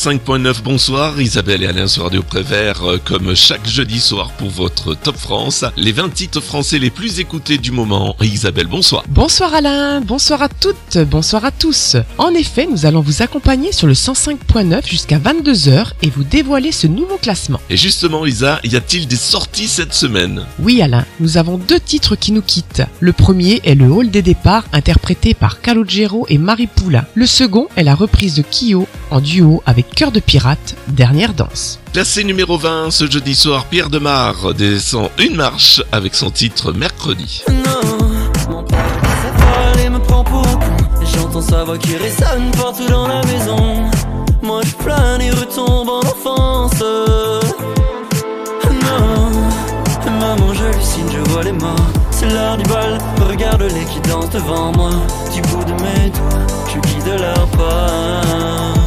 du 105.9, bonsoir. Isabelle et Alain sur Radio Prévert, euh, comme chaque jeudi soir pour votre Top France. Les 20 titres français les plus écoutés du moment. Isabelle, bonsoir. Bonsoir Alain, bonsoir à toutes, bonsoir à tous. En effet, nous allons vous accompagner sur le 105.9 jusqu'à 22h et vous dévoiler ce nouveau classement. Et justement, Isa, y a-t-il des sorties cette semaine? Oui Alain, nous avons deux titres qui nous quittent. Le premier est le Hall des départs, interprété par Calogero et Marie Poula. Le second est la reprise de Kyo en duo avec Cœur de Pirate, Dernière Danse. Classé numéro 20, ce jeudi soir, Pierre Demar descend une marche avec son titre Mercredi. Non, mon et me prend pour. J'entends sa voix qui résonne partout dans la maison. Moi je plane et retombe en enfance. Non, maman j'hallucine, je vois les morts. C'est l'heure du bal, regarde-les qui dansent devant moi. Du bout de mes doigts, je guide leur pas.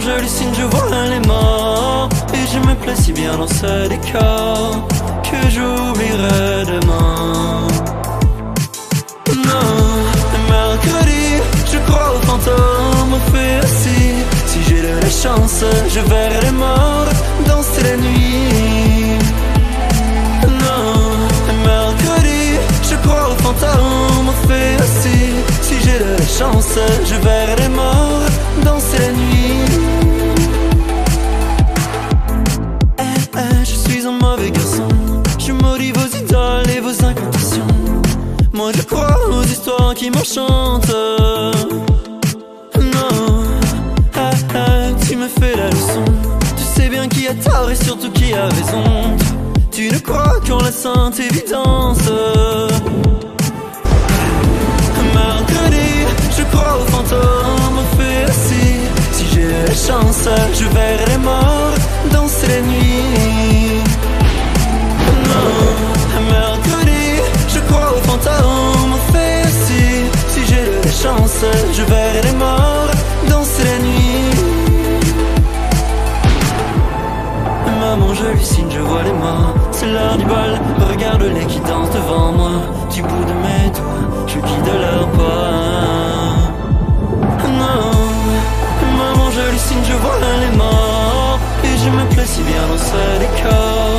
J'hallucine, je vois les morts. Et je me plais si bien dans ce décor que j'oublierai demain. Qui m'enchantent. Non, ah, ah, tu me fais la leçon. Tu sais bien qui a tort et surtout qui a raison. Tu ne crois qu'en la sainte évidence. Mercredi, je crois aux fantômes, fait aussi. Si j'ai la chance, je verrai les je verrai les morts danser la nuit. Maman, j'hallucine, je vois les morts. C'est l'heure du bal, regarde-les qui dansent devant moi. Du bout de mes doigts, je guide leur pas. Non, maman, j'hallucine, je vois les morts. Et je me plais si bien dans ce décor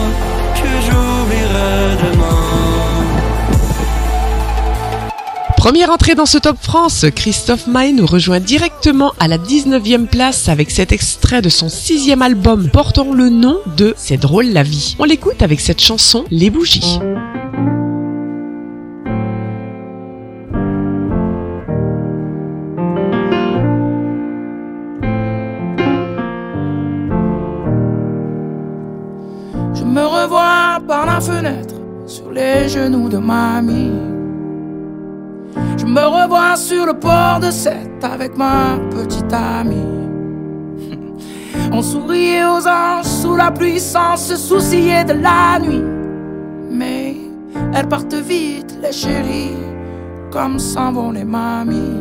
que j'oublierai demain. Première entrée dans ce Top France, Christophe Maé nous rejoint directement à la 19e place avec cet extrait de son sixième album portant le nom de C'est drôle la vie. On l'écoute avec cette chanson Les bougies. Je me revois par la fenêtre sur les genoux de mamie. Me revois sur le port de Sète avec ma petite amie. On souriait aux anges sous la pluie sans se soucier de la nuit. Mais elles partent vite, les chéris, comme s'en vont les mamies.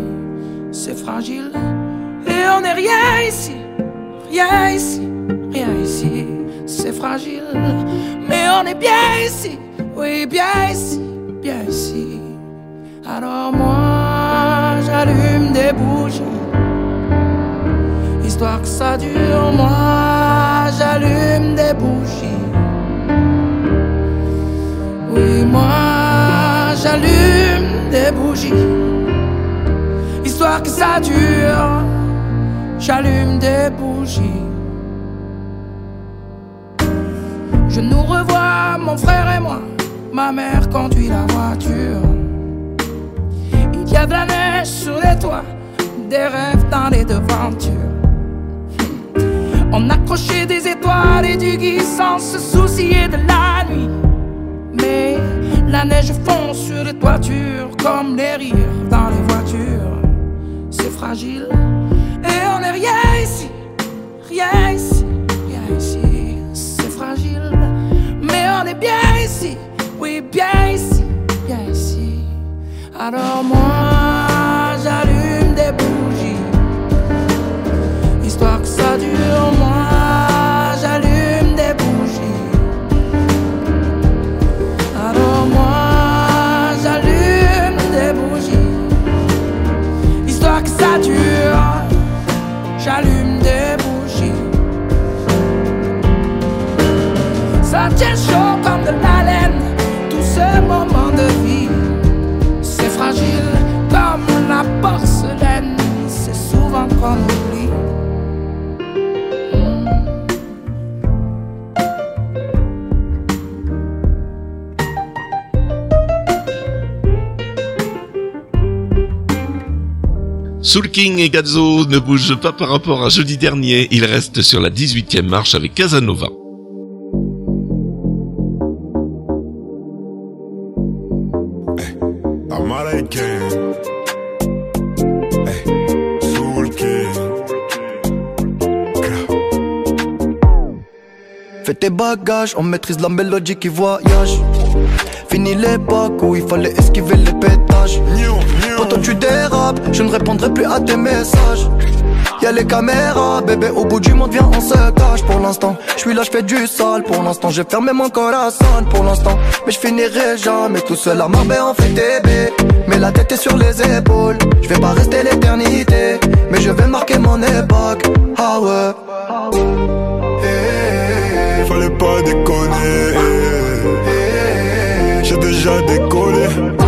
C'est fragile et on n'est rien ici, rien ici, rien ici. C'est fragile, mais on est bien ici, oui, bien ici, bien ici. Alors moi, j'allume des bougies, histoire que ça dure. Moi, j'allume des bougies. Oui, moi, j'allume des bougies, histoire que ça dure. J'allume des bougies. Je nous revois, mon frère et moi. Ma mère conduit la voiture. Y a de la neige sur les toits, des rêves dans les devantures. On accrochait des étoiles et du gui sans se soucier de la nuit. Mais la neige fond sur les toitures comme les rires dans les voitures. C'est fragile et on n'est rien ici, rien ici, rien ici. C'est fragile, mais on est bien ici, oui, bien ici, bien ici. Alors moi, j'allume des bougies, histoire que ça dure. Moi, King et Gazzo ne bougent pas par rapport à jeudi dernier, ils restent sur la 18e marche avec Casanova. Soul King. Fais tes bagages, on maîtrise la mélodie qui voyage. Fini l'époque où il fallait esquiver les pétages. Quand tu dérapes, je ne répondrai plus à tes messages. Y'a les caméras, bébé, au bout du monde, viens, on se cache pour l'instant. Je suis là, je fais du sale pour l'instant. J'ai fermé mon corazon pour l'instant. Mais je finirai jamais tout seul à Marbella, on fait bébés. Mais la tête est sur les épaules. Je vais pas rester l'éternité, mais je vais marquer mon époque. Ah ouais. Fallait pas déconner. J'ai déjà décollé.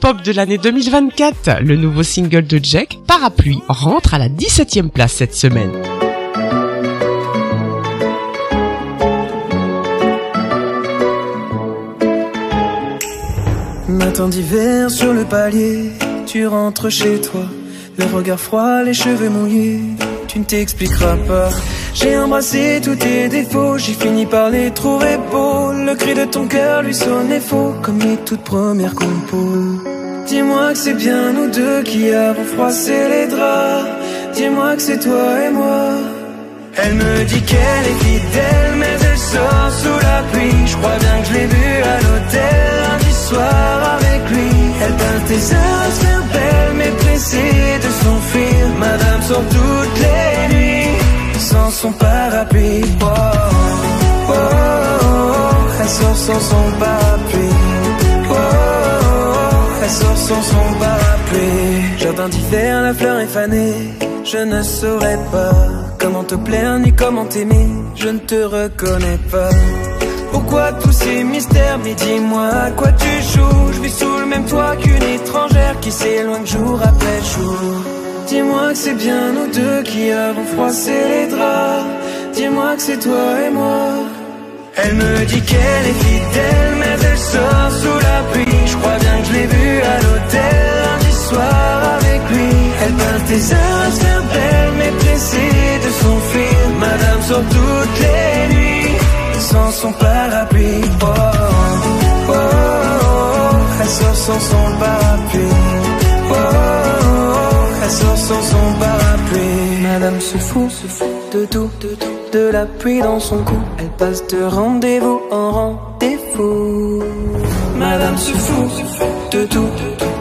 Pop de l'année 2024. Le nouveau single de Jack, Parapluie, rentre à la 17e place cette semaine. Matin d'hiver sur le palier, tu rentres chez toi. Le regard froid, les cheveux mouillés, tu ne t'expliqueras pas. J'ai embrassé tous tes défauts, j'ai fini par les trouver beaux. Le cri de ton cœur lui sonnait faux, comme les toutes premières compos. Dis-moi que c'est bien nous deux qui avons froissé les draps. Dis-moi que c'est toi et moi. Elle me dit qu'elle est fidèle, mais elle sort sous la pluie. Je crois bien que je l'ai vue à l'hôtel lundi soir avec lui. Elle peint tes heures à se faire belle, mais pressée de s'enfuir. Madame sort toutes les nuits sans son parapluie. Oh, oh, oh, elle sort sans son parapluie. Oh, oh, oh, elle sort sans son parapluie. Jardin d'hiver, la fleur est fanée. Je ne saurais pas comment te plaire ni comment t'aimer. Je ne te reconnais pas. Pourquoi tous ces mystères? Mais dis-moi à quoi tu joues? Je vis sous le même toit qu'une étrangère qui s'éloigne jour après jour. Dis-moi que c'est bien nous deux qui avons froissé les draps. Dis-moi que c'est toi et moi. Elle me dit qu'elle est fidèle, mais elle sort sous la pluie. Je crois bien que je l'ai vue à l'hôtel lundi soir avec lui. Elle peint tes heures à se faire belle, mais pressée de s'enfuir. Madame sort toutes les nuits sans son parapluie. Oh, oh, oh, oh, elle sort sans son parapluie. Oh, oh, oh, elle sort sans son parapluie. Madame se fout de tout, de la pluie dans son cou. Elle passe de rendez-vous en rendez-vous. Madame se fout de tout,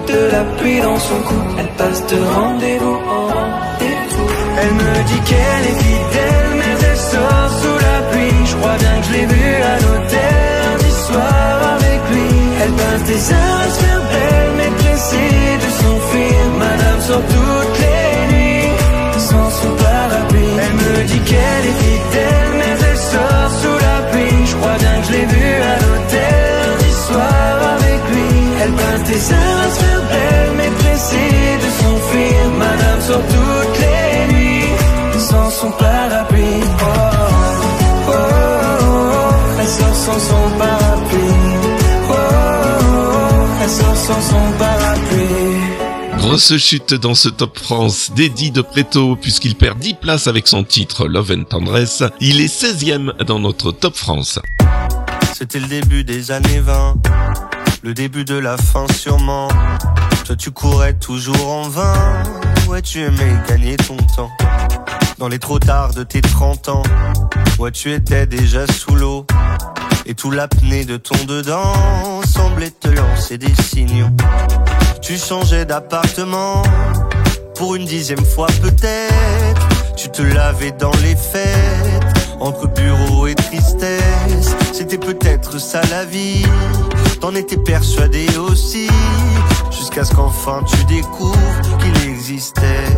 de la pluie dans son cou. Elle passe de rendez-vous en rendez-vous. Elle me dit qu'elle est fidèle, mais elle sort sous la pluie. Je crois bien que je l'ai à l'hôtel lundi soir avec lui. Elle passe des heures à se faire belle, mais pressée de s'enfuir. Grosse chute dans ce Top France d'Eddie de Preto puisqu'il perd 10 places avec son titre Love and Tendresse. Il est 16e dans notre Top France. C'était le début des années 20, le début de la fin sûrement. Toi tu courais toujours en vain, ouais tu aimais gagner ton temps. Dans les trop tard de tes 30 ans, ouais tu étais déjà sous l'eau. Et tout l'apnée de ton dedans semblait te lancer des signaux. Tu changeais d'appartement pour une dixième fois peut-être. Tu te lavais dans les fêtes, entre bureau et tristesse. C'était peut-être ça la vie, t'en étais persuadé aussi. Jusqu'à ce qu'enfin tu découvres qu'il existait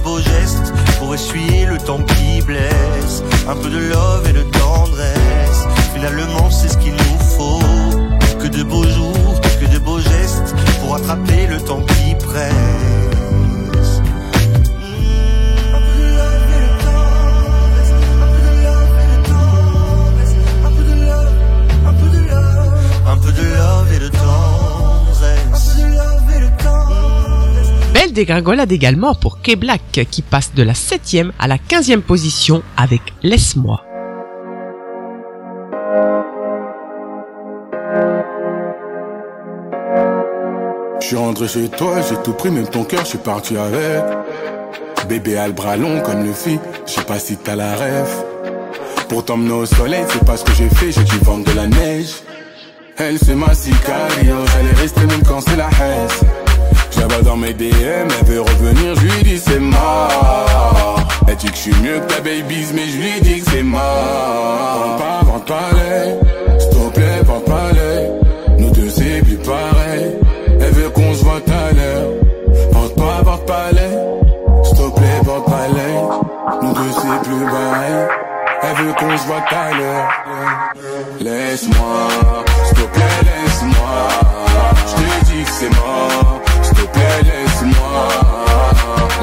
beaux gestes, pour essuyer le temps qui blesse. Un peu de love et de tendresse, finalement c'est ce qu'il nous faut. Que de beaux jours, que de beaux gestes, pour attraper le temps qui presse. Un peu de love et de tendresse, Dégringolade également pour K-Black qui passe de la 7e à la 15e position avec Laisse-moi. Je suis rentré chez toi, j'ai tout pris, même ton cœur, je suis parti avec. Bébé a le bras long comme le fit, je sais pas si t'as la rêve. Pour t'emmener au soleil, c'est pas ce que j'ai fait, j'ai dû vendre de la neige. Elle c'est ma sicario, est restée même quand c'est la haine. Vois dans mes DM, elle veut revenir, je lui dis c'est mort. Elle dit que je suis mieux que ta babies, mais je lui dis que c'est mort. Vente pas, vente pas l'œil, s'il te plaît, vente pas l'œil. Nous deux c'est plus pareil. Elle veut qu'on se voit à l'heure. Porte pas, porte pas l'œil. S'il te plaît, porte pas l'œil. Nous deux c'est plus pareil. Elle veut qu'on se voit à l'heure. Laisse-moi, s'il plaît, laisse-moi. Je te dis que c'est mort. Plaît, laisse-moi.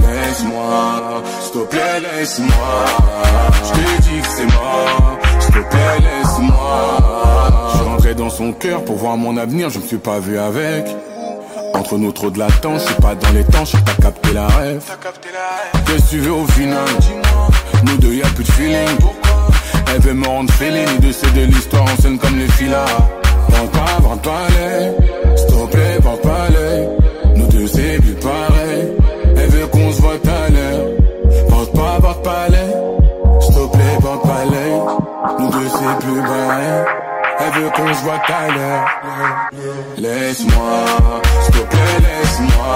Laisse-moi, s'il te plaît, laisse-moi. Je te dis que c'est mort. S'il te plaît, laisse-moi. Je rentré dans son cœur pour voir mon avenir, je me suis pas vu avec. Entre nous trop de latence, je suis pas dans les temps, je pas capté la rêve. Qu'est-ce que tu veux au final Nous deux y'a plus de feeling. Elle veut me rendre fêlé, nous deux c'est de l'histoire en scène comme les filas. Vente pas, vente pas l'œil, s'il te plaît, pas l'œil. Nous deux c'est plus pareil. Elle veut qu'on se voit à l'heure. Porte pas, porte pas l'œil, s'il te porte pas l'œil. Nous deux c'est plus pareil. Elle veux qu'on se voit à l'heure. Laisse-moi, s'il te plaît, laisse-moi.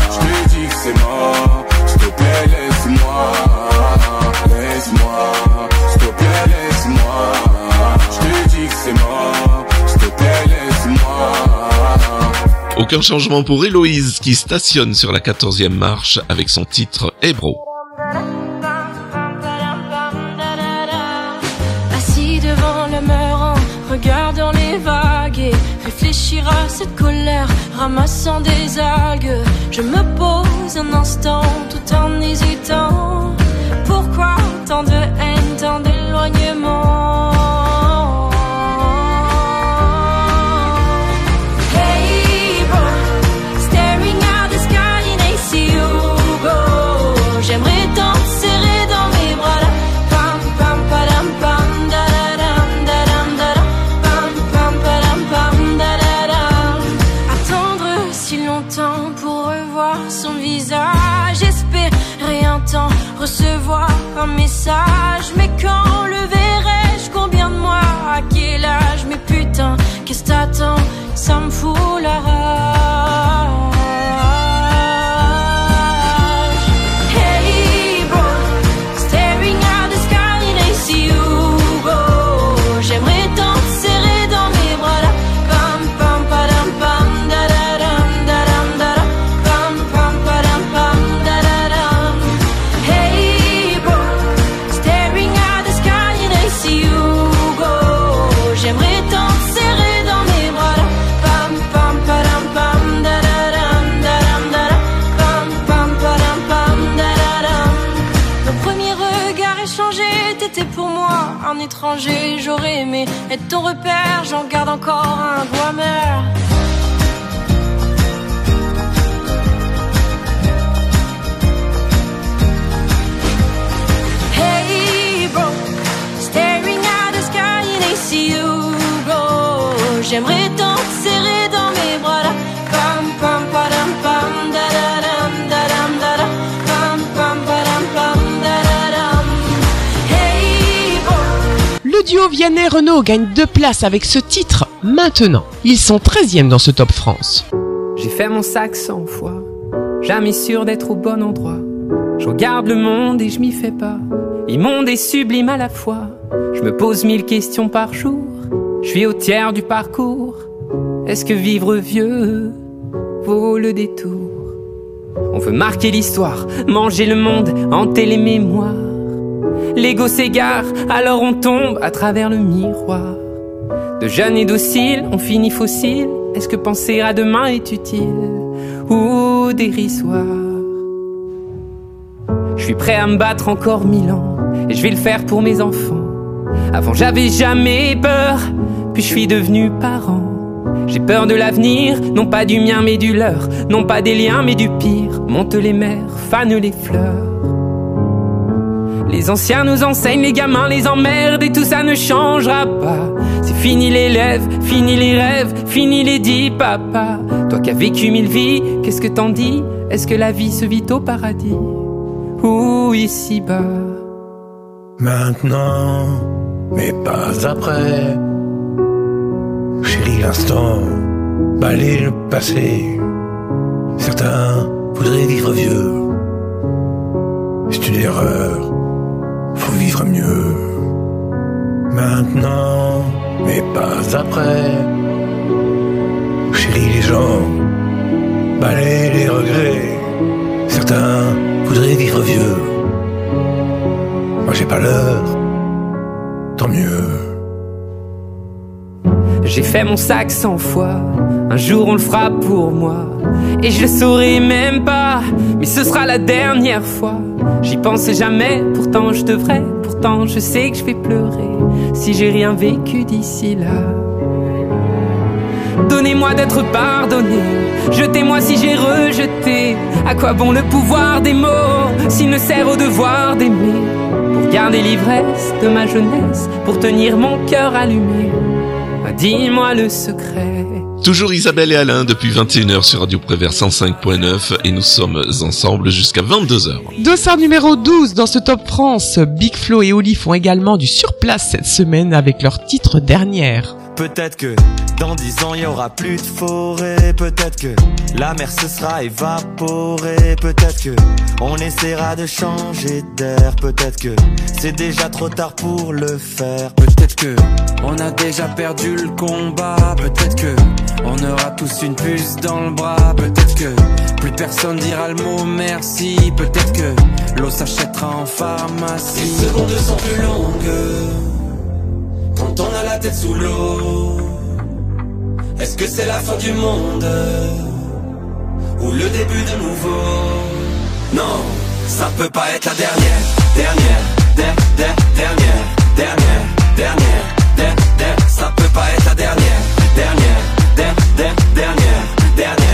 Je te dis que c'est mort, s'il te plaît, laisse-moi. Laisse-moi, s'il te plaît, laisse-moi. Je te dis que c'est mort, s'il te plaît, laisse-moi. Aucun changement pour Héloïse qui stationne sur la 14e marche avec son titre Hébro. Assis devant le mur regardant les vagues et réfléchir à cette colère, ramassant des algues. Je me pose un instant tout en hésitant. Pourquoi tant de haine, tant d'éloignement? T'attends Ça repère, j'en garde encore un goût amer. Hey bro, staring at the sky and I see you. J'aimerais duo Vianney-Renault gagne deux places avec ce titre maintenant. Ils sont 13e dans ce Top France. J'ai fait mon sac cent fois, jamais sûr d'être au bon endroit. Je regarde le monde et je m'y fais pas. Immonde et sublime à la fois. Je me pose mille questions par jour. Je suis au tiers du parcours. Est-ce que vivre vieux vaut le détour? On veut marquer l'histoire, manger le monde, hanter les mémoires. L'ego s'égare, alors on tombe à travers le miroir. De jeunes et dociles, on finit fossile. Est-ce que penser à demain est utile ou dérisoire? Je suis prêt à me battre encore mille ans et je vais le faire pour mes enfants. Avant j'avais jamais peur, puis je suis devenu parent. J'ai peur de l'avenir, non pas du mien mais du leur, non pas des liens mais du pire. Monte les mers, fanent les fleurs. Les anciens nous enseignent, les gamins les emmerdent et tout ça ne changera pas. C'est fini les lèvres, fini les rêves, fini les dix papa. Toi qui as vécu mille vies, qu'est-ce que t'en dis? Est-ce que la vie se vit au paradis? Ou ici-bas? Maintenant, mais pas après. Chérie, l'instant, balayer le passé. Certains voudraient vivre vieux. C'est une erreur, faut vivre mieux. Maintenant, mais pas après. Chérie, les gens, balayer les regrets. Certains voudraient vivre vieux. Moi j'ai pas l'heure, tant mieux. J'ai fait mon sac cent fois, un jour on le fera pour moi. Et je le saurai même pas, mais ce sera la dernière fois. J'y pense jamais, pourtant je devrais, pourtant je sais que je vais pleurer si j'ai rien vécu d'ici là. Donnez-moi d'être pardonné, jetez-moi si j'ai rejeté. À quoi bon le pouvoir des mots? S'il ne sert au devoir d'aimer Pour garder l'ivresse de ma jeunesse, pour tenir mon cœur allumé. Dis-moi le secret. Toujours Isabelle et Alain depuis 21h sur Radio Prévert 105.9 et nous sommes ensemble jusqu'à 22h. Dossard numéro 12 dans ce Top France. Big Flo et Oli font également du surplace cette semaine avec leur titre dernière. Peut-être que dans dix ans, il y aura plus de forêt. Peut-être que la mer se sera évaporée. Peut-être que on essaiera de changer d'air. Peut-être que c'est déjà trop tard pour le faire. Peut-être que on a déjà perdu le combat. Peut-être que on aura tous une puce dans le bras. Peut-être que plus personne dira le mot merci. Peut-être que l'eau s'achètera en pharmacie. Les secondes sont plus longues quand on a la tête sous l'eau. Est-ce que c'est la fin du monde? Ou le début de nouveau? Non, ça peut pas être la dernière, dernière, der- der- dernière, dernière, dernière, der- ça peut pas être la dernière, dernière, der- der- dernière, dernière, dernière,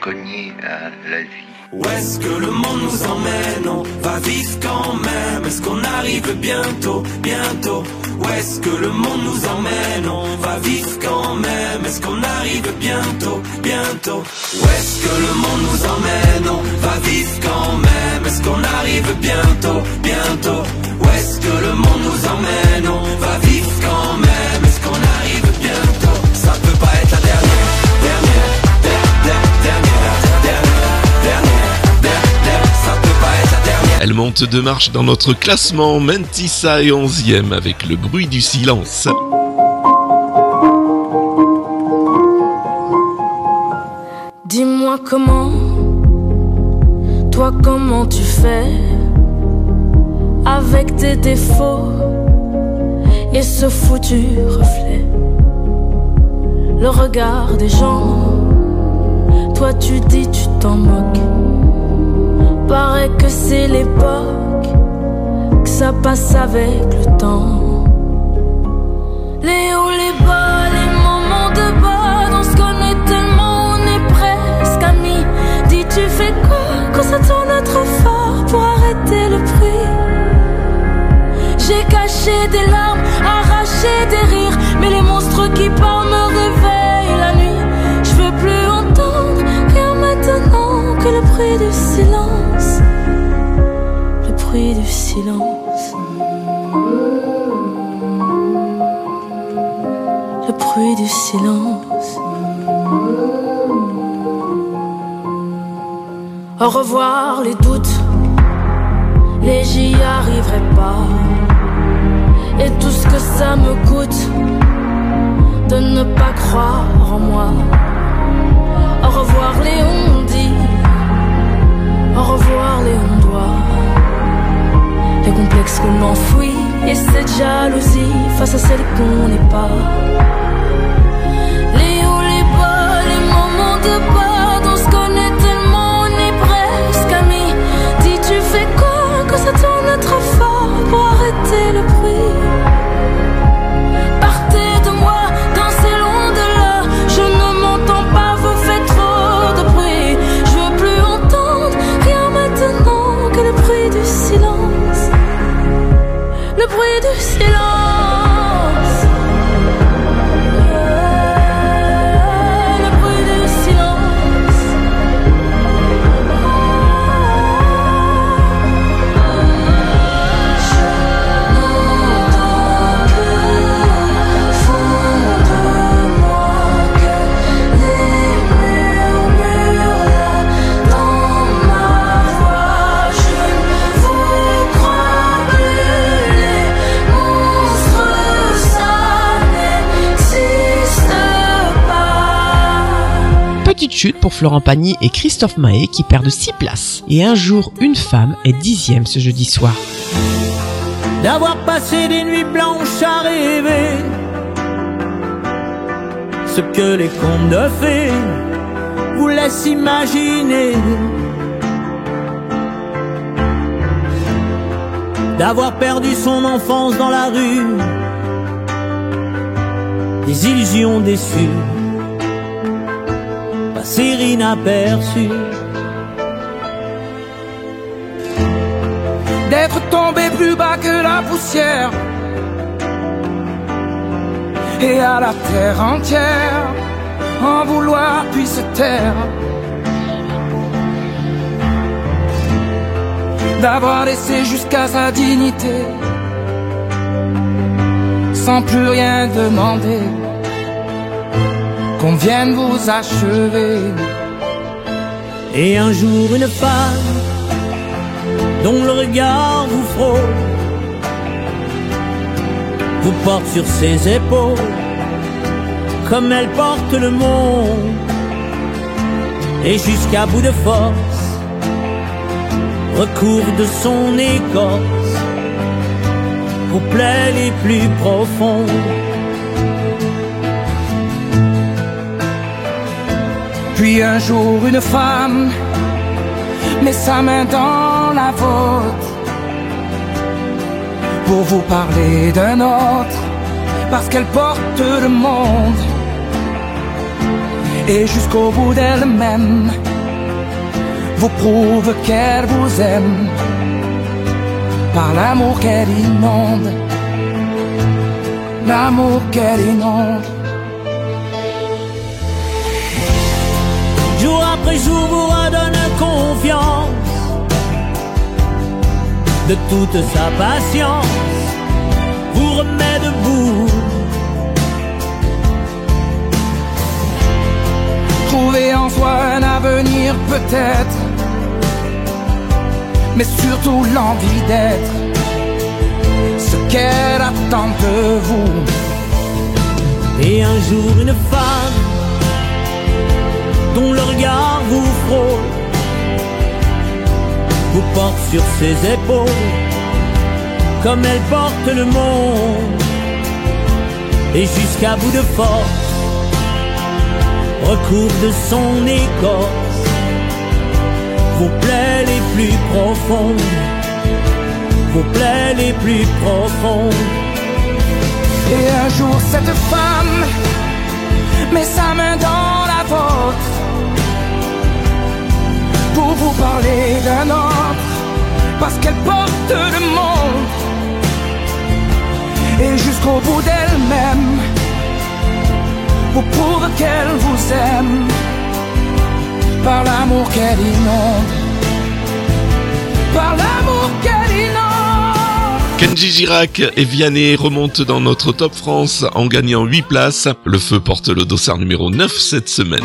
cogner la vie. Où est-ce que le monde nous emmène? On va vivre quand même. Est-ce qu'on arrive bientôt, bientôt? Où est-ce que le monde nous emmène? On va vivre quand même. Est-ce qu'on arrive bientôt, bientôt? Où est-ce que le monde nous emmène? On va vivre quand même. Est-ce qu'on arrive bientôt, bientôt? Où est-ce que le monde nous emmène? On va vivre quand même. Monte deux marches dans notre classement. Mentissa est 11e avec le bruit du silence. Dis-moi comment, toi comment tu fais avec tes défauts et ce foutu reflet. Le regard des gens, toi tu dis tu t'en moques. Paraît que c'est l'époque, que ça passe avec le temps. Les hauts, les bas, les moments de bas, on se connaît tellement, on est presque amis. Dis, tu fais quoi quand ça tourne trop fort pour arrêter le bruit? J'ai caché des larmes, arraché des rires, mais les monstres qui parlent me réveillent bruit du silence. Le bruit du silence. Le bruit du silence. Au revoir les doutes, les j'y arriverai pas. Et tout ce que ça me coûte de ne pas croire en moi. Face à celle qu'on pas. Chute pour Florent Pagny et Christophe Mahé qui perdent 6 places. Et un jour, une femme est dixième ce jeudi soir. D'avoir passé des nuits blanches à rêver ce que les contes de fées vous laissent imaginer. D'avoir perdu son enfance dans la rue, des illusions déçues, passer inaperçues. d'être tombé plus bas que la poussière et à la terre entière en vouloir puis se taire d'avoir laissé jusqu'à sa dignité sans plus rien demander qu'on vienne vous achever Et un jour une femme dont le regard vous frôle, vous porte sur ses épaules, comme elle porte le monde, et jusqu'à bout de force, recouvre de son écorce, vos plaies les plus profondes. Puis un jour une femme met sa main dans la vôtre pour vous parler d'un autre, parce qu'elle porte le monde. Et jusqu'au bout d'elle-même, vous prouve qu'elle vous aime par l'amour qu'elle inonde, l'amour qu'elle inonde. De toute sa patience, vous remet debout. Trouver en soi un avenir peut-être, mais surtout l'envie d'être ce qu'elle attend de vous. Et un jour une femme dont le regard vous frôle, porte sur ses épaules, comme elle porte le monde, et jusqu'à bout de force, recouvre de son écorce, vos plaies les plus profondes, vos plaies les plus profondes. Et un jour cette femme met sa main dans la vôtre pour vous parler d'un autre, parce qu'elle porte le monde. Et jusqu'au bout d'elle-même, prouve qu'elle vous aime par l'amour qu'elle inonde, par l'amour qu'elle inonde. Kenji Girac et Vianney remontent dans notre Top France en gagnant 8 places. Le feu porte le dossard numéro 9 cette semaine.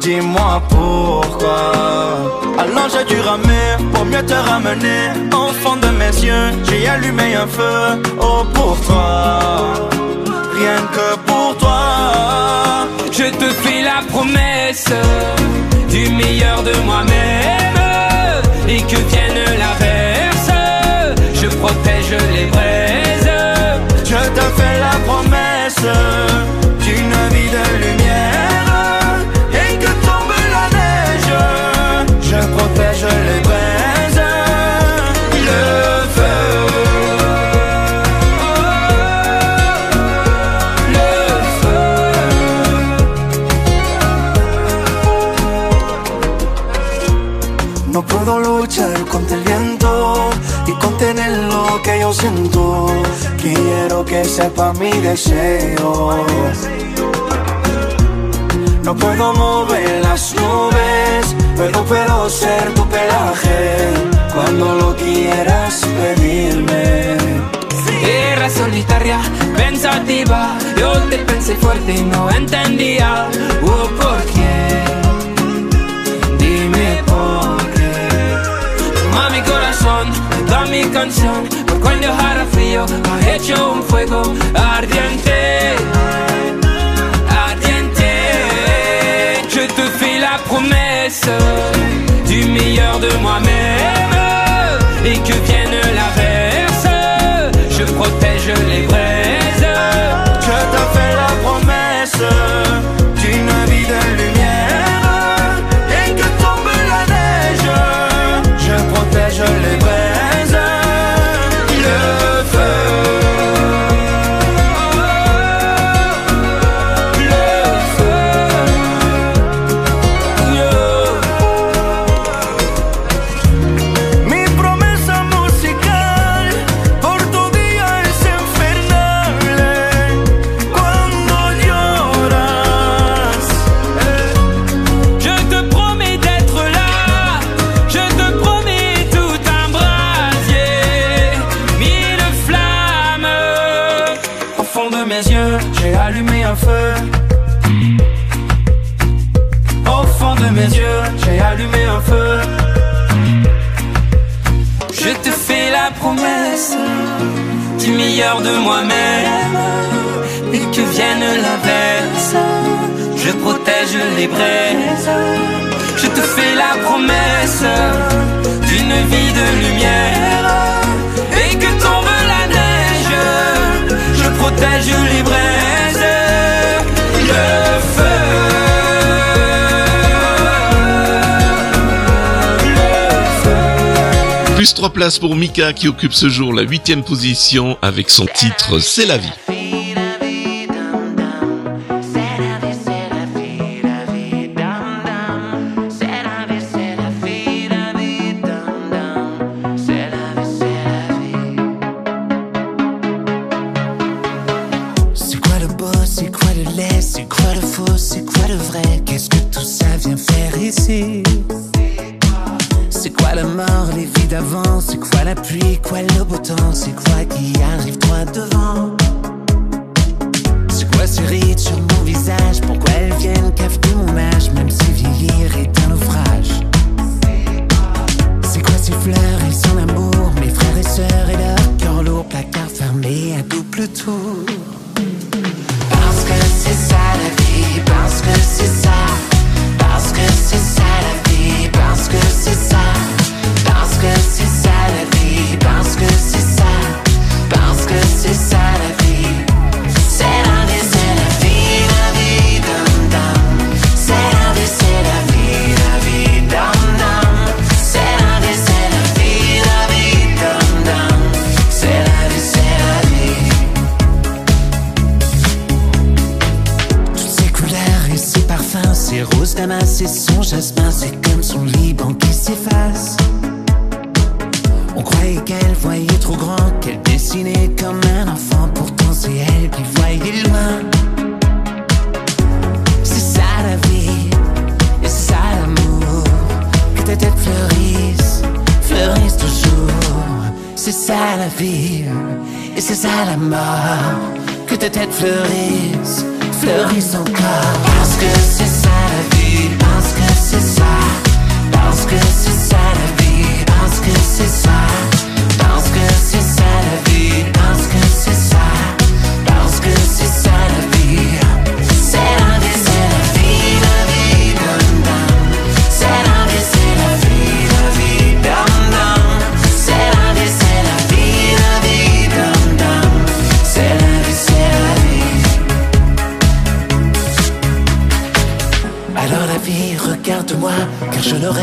Dis-moi pourquoi. Alors j'ai dû ramer pour mieux te ramener. Au fond de mes yeux, j'ai allumé un feu. Oh pour toi, rien que pour toi. Je te fais la promesse du meilleur de moi-même sepa mi deseo. No puedo mover las nubes, pero puedo ser tu pelaje cuando lo quieras pedirme. Tierra solitaria, pensativa, yo te pensé fuerte y no entendía. Oh, ¿Por qué? Dime por qué. Toma mi corazón, da mi canción, por cuando hará. ha hecho un fuego ardiente. Ardiente, je te fais la promesse du meilleur de moi-même et que vienne l'averse, je protège les vrais. place pour Mika qui occupe ce jour la huitième position avec son titre C'est la vie.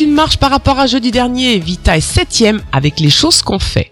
une marche par rapport à jeudi dernier. Vita est septième avec les choses qu'on fait.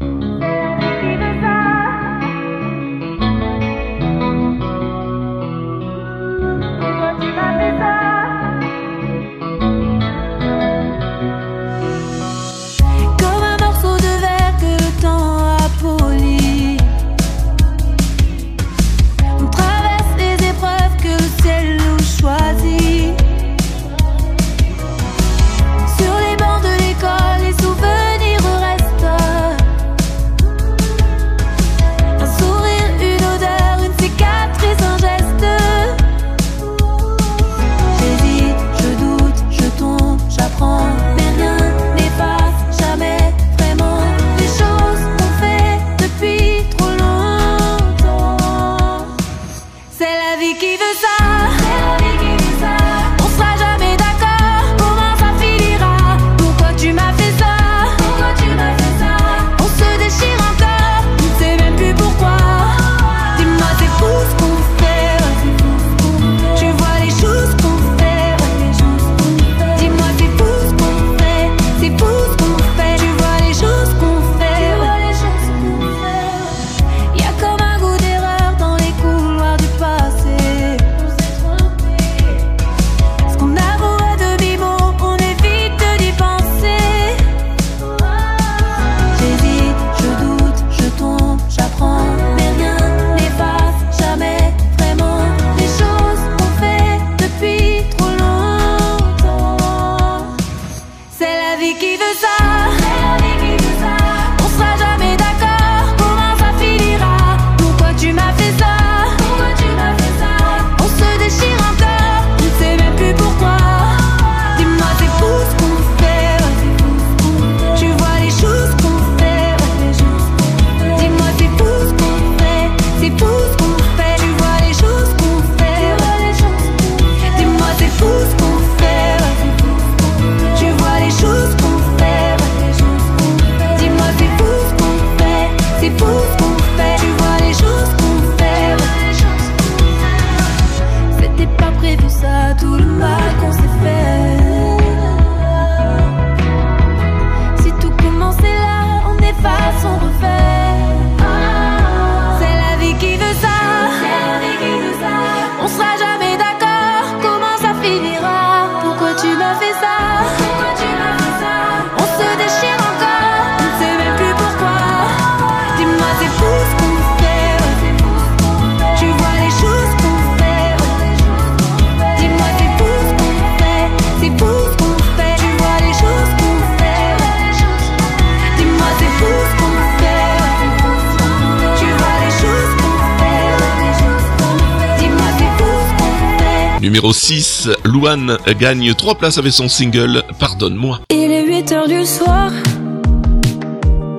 numéro 6, Luan gagne 3 places avec son single Pardonne-moi. Il est 8 heures du soir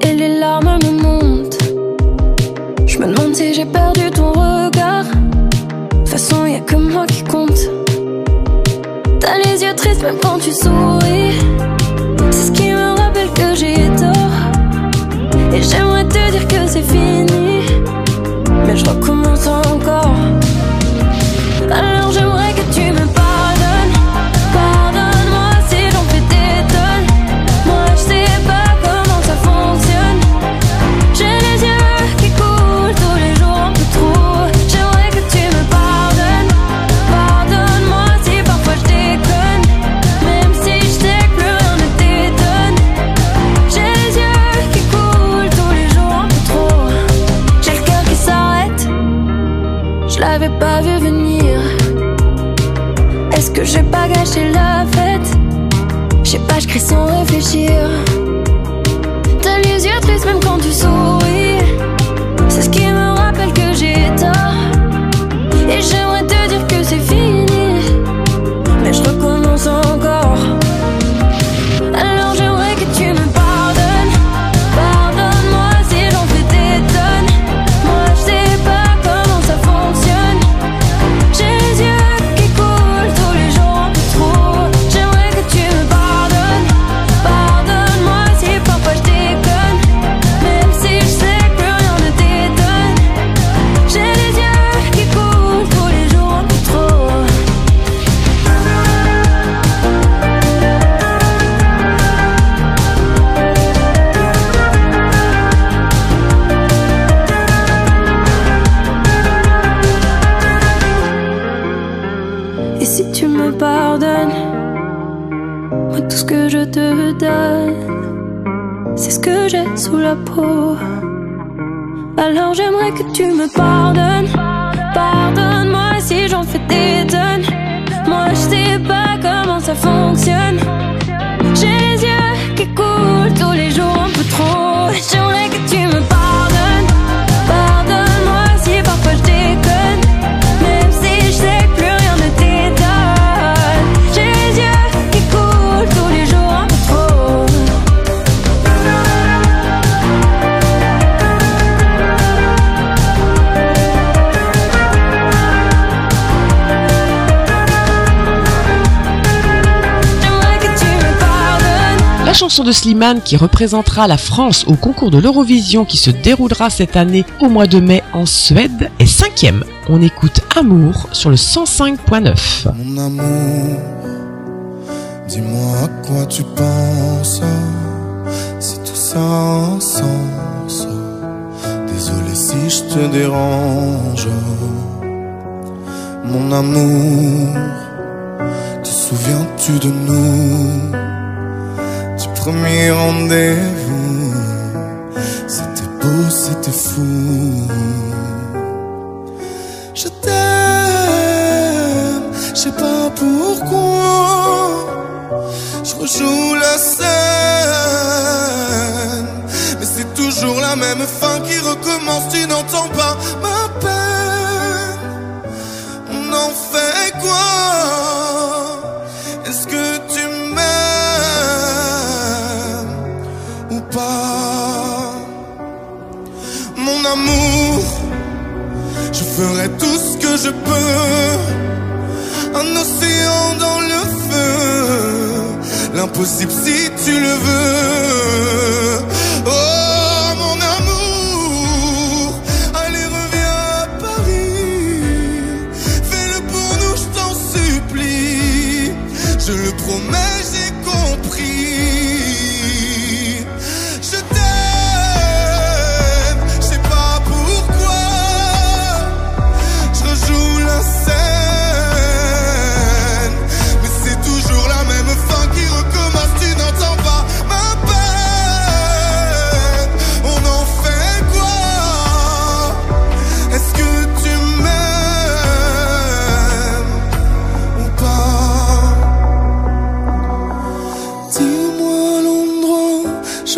et les larmes me montent. Je me demande si j'ai perdu ton regard. De toute façon, y a que moi qui compte. T'as les yeux tristes même quand tu souris. C'est ce qui me rappelle que j'ai tort. Et j'aimerais te dire que c'est fini. Mais je recommence en sans réfléchir. de Slimane qui représentera la France au concours de l'Eurovision qui se déroulera cette année au mois de mai en Suède est cinquième. On écoute Amour sur le 105.9. Mon amour, dis-moi à quoi tu penses. Si tout ça un sens. Désolé si je te dérange. Mon amour, te souviens-tu de nous? premier rendez-vous. C'était beau, c'était fou. Je t'aime, je sais pas pourquoi. Je rejoue la scène, mais c'est toujours la même fin qui recommence. Tu n'entends pas ma peine. je peux. Un océan dans le feu, l'impossible si tu le veux.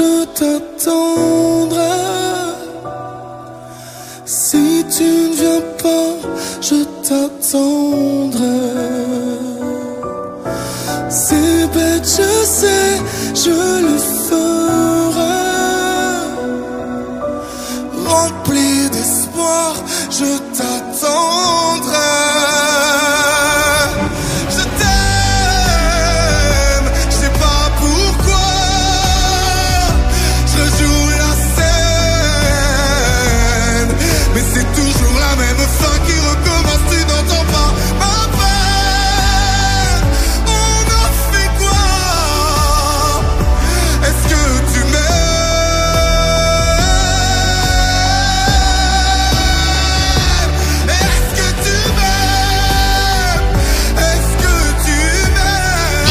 peut t'attendre. Si tu ne viens pas, je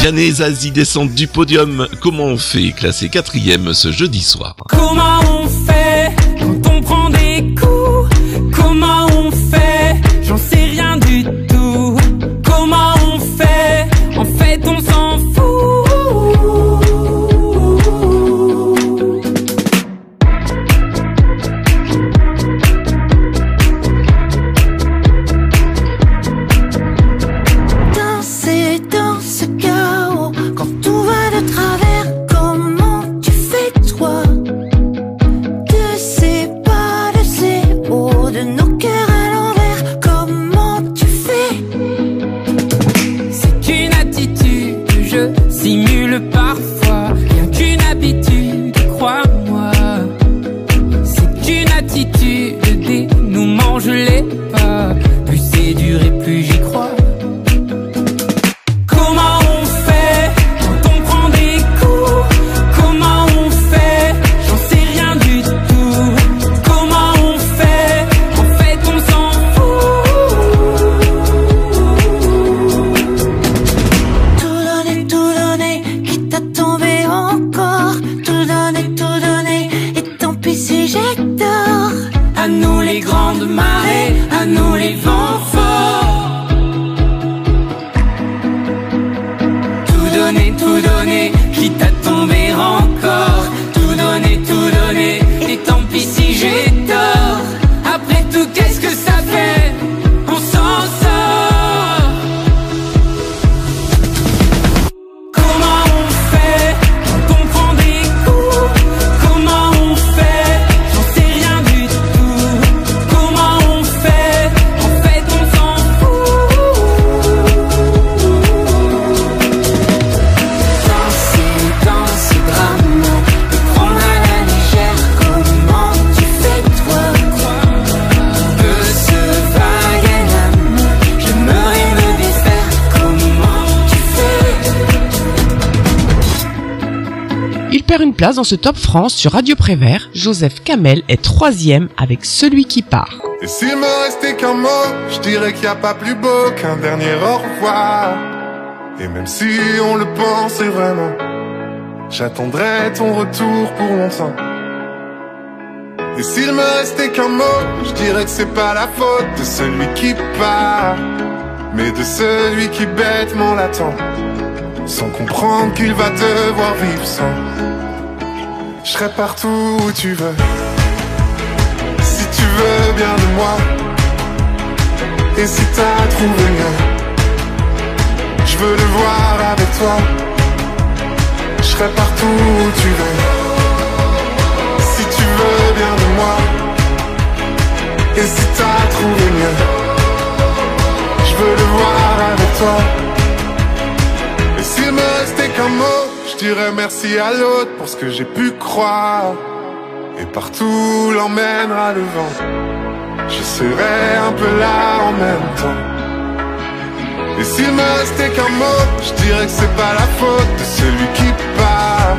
Canet Zazie descendent du podium. Comment on fait classer quatrième ce jeudi soir? Dans ce top France sur Radio Prévert. Joseph Kamel est troisième avec Celui qui part. Et s'il me restait qu'un mot, je dirais qu'il n'y a pas plus beau qu'un dernier au revoir. Et même si on le pensait vraiment, j'attendrai ton retour pour longtemps. Et s'il me restait qu'un mot, je dirais que c'est pas la faute de celui qui part, mais de celui qui bêtement l'attend, sans comprendre qu'il va devoir vivre sans. Je serai partout où tu veux, si tu veux bien de moi, et si t'as trouvé mieux, je veux le voir avec toi. Je serai partout où tu veux. Si tu veux bien de moi. Et si t'as trouvé mieux. Je veux le voir avec toi. Et s'il me restait qu'un mot Je dirais merci à l'autre pour ce que j'ai pu croire. Et partout l'emmènera le vent Je serai un peu là en même temps. Et s'il me restait qu'un mot, je dirais que c'est pas la faute de celui qui part,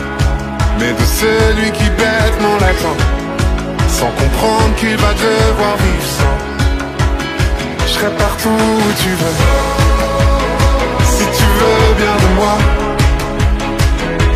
mais de celui qui bêtement l'attend, sans comprendre qu'il va devoir vivre sans. Je serai partout où tu veux, si tu veux bien de moi,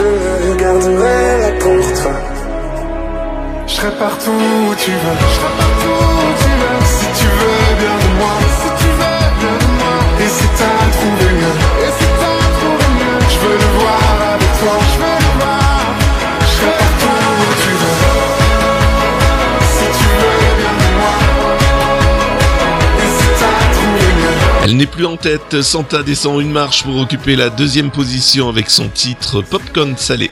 Je le garderai là pour toi Je serai partout où tu veux. Je serai partout où tu veux. Si tu veux bien de moi. Si tu veux bien de moi. Et si t'as trouvé mieux n'est plus en tête, Santa descend une marche pour occuper la deuxième position avec son titre Popcorn Salé.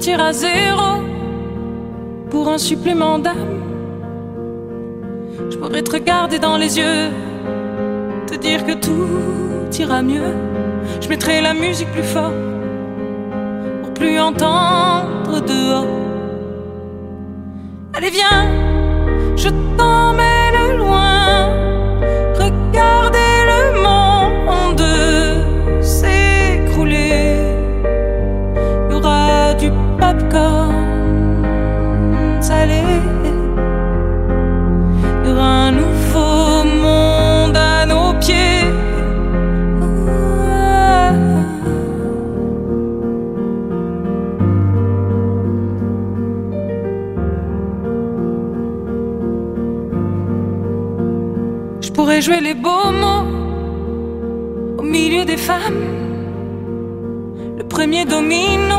Repartir à zéro pour un supplément d'âme. Je pourrais te regarder dans les yeux, te dire que tout ira mieux. Je mettrai la musique plus fort pour plus entendre dehors. Allez, viens, je t'emmène popcorn salé. Un nouveau monde à nos pieds. Je pourrais jouer les beaux mots au milieu des femmes. Le premier domino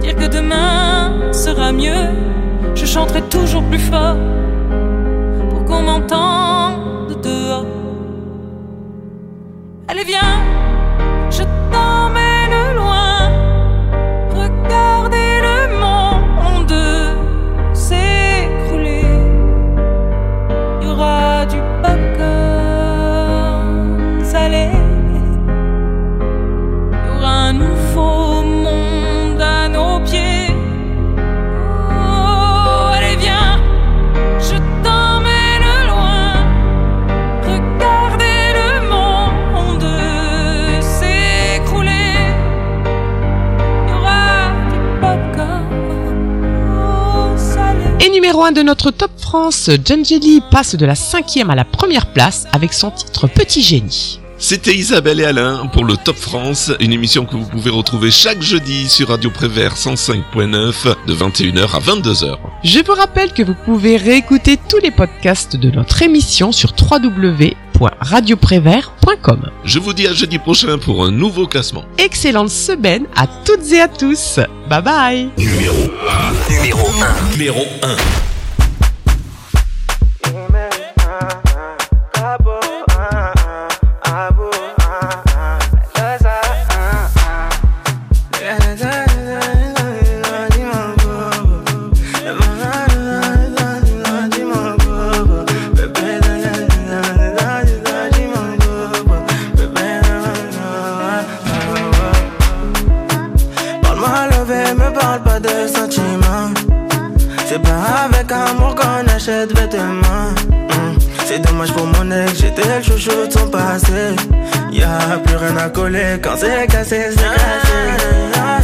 Dire que demain sera mieux. Je chanterai toujours plus fort pour qu'on m'entende dehors. Allez, viens, 1 de notre Top France, Jangeli passe de la cinquième à la première place avec son titre Petit Génie. C'était Isabelle et Alain pour le Top France, une émission que vous pouvez retrouver chaque jeudi sur Radio Prévert 105.9 de 21h à 22h. Je vous rappelle que vous pouvez réécouter tous les podcasts de notre émission sur www.radioprévert.com. Je vous dis à jeudi prochain pour un nouveau classement. Excellente semaine à toutes et à tous. Bye bye. Numéro 1. Numéro 1. Numéro 1. J'étais le chouchou de son passé. Y'a plus rien à coller quand c'est cassé, c'est cassé.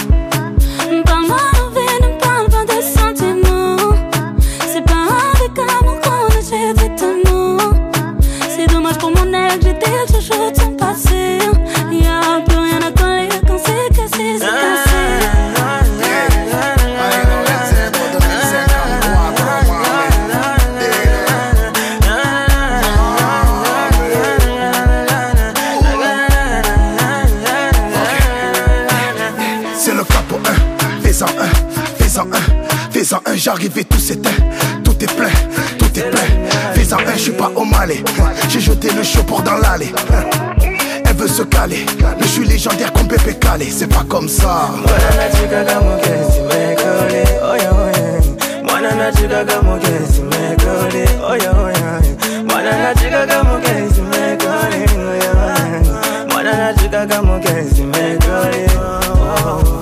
J'ai jeté le chaud dans l'allée. Elle veut se caler, mais je suis légendaire comme Pépé Calé, c'est pas comme ça. Mwana chica como que si me cole, oye oye. Mwana chica como que si me cole, oye oye. Mwana chica como que si me cole, oye oye. Mwana chica como que si me cole. oh.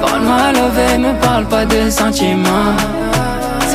Parle-moi levé, me parle pas de sentiments.